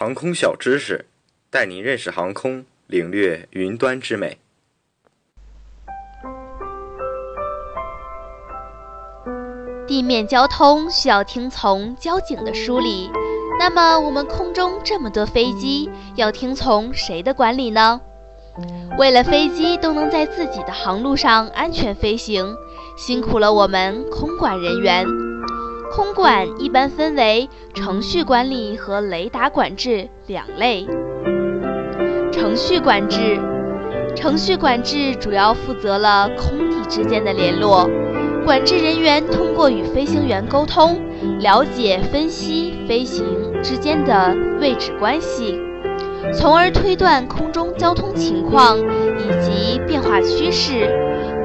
航空小知识，带您认识航空，领略云端之美。地面交通需要听从交警的梳理，那么我们空中这么多飞机，要听从谁的管理呢？为了飞机都能在自己的航路上安全飞行，辛苦了我们空管人员。空管一般分为程序管理和雷达管制两类。程序管制，程序管制主要负责了空地之间的联络，管制人员通过与飞行员沟通，了解分析飞行之间的位置关系，从而推断空中交通情况以及变化趋势。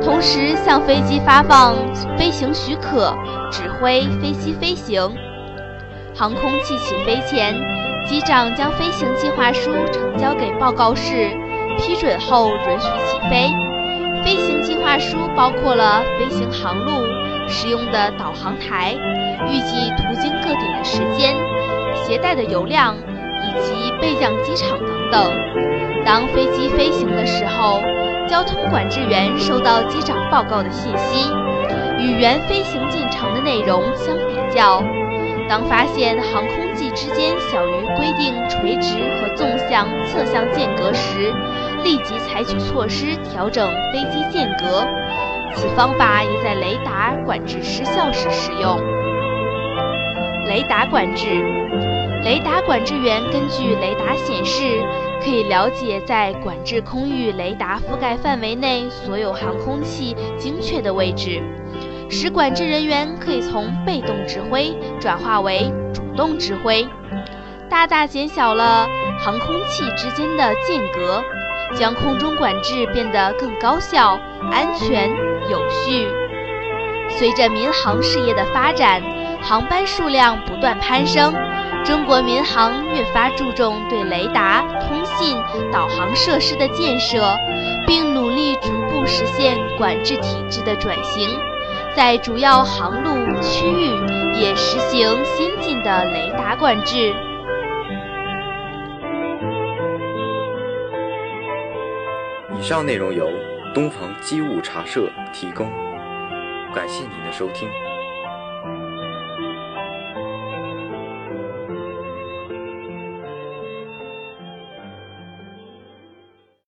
同时向飞机发放飞行许可，指挥飞机飞行。航空器起飞前，机长将飞行计划书呈交给报告室，批准后允许起飞。飞行计划书包括了飞行航路、使用的导航台、预计途经各点的时间、携带的油量以及备降机场等等。当飞机飞行的时候。交通管制员收到机长报告的信息，与原飞行进程的内容相比较。当发现航空器之间小于规定垂直和纵向、侧向间隔时，立即采取措施调整飞机间隔。此方法也在雷达管制失效时使用。雷达管制，雷达管制员根据雷达显示。可以了解在管制空域雷达覆盖范围内所有航空器精确的位置，使管制人员可以从被动指挥转化为主动指挥，大大减小了航空器之间的间隔，将空中管制变得更高效、安全、有序。随着民航事业的发展，航班数量不断攀升。中国民航越发注重对雷达、通信、导航设施的建设，并努力逐步实现管制体制的转型，在主要航路区域也实行先进的雷达管制。以上内容由东方机务茶社提供，感谢您的收听。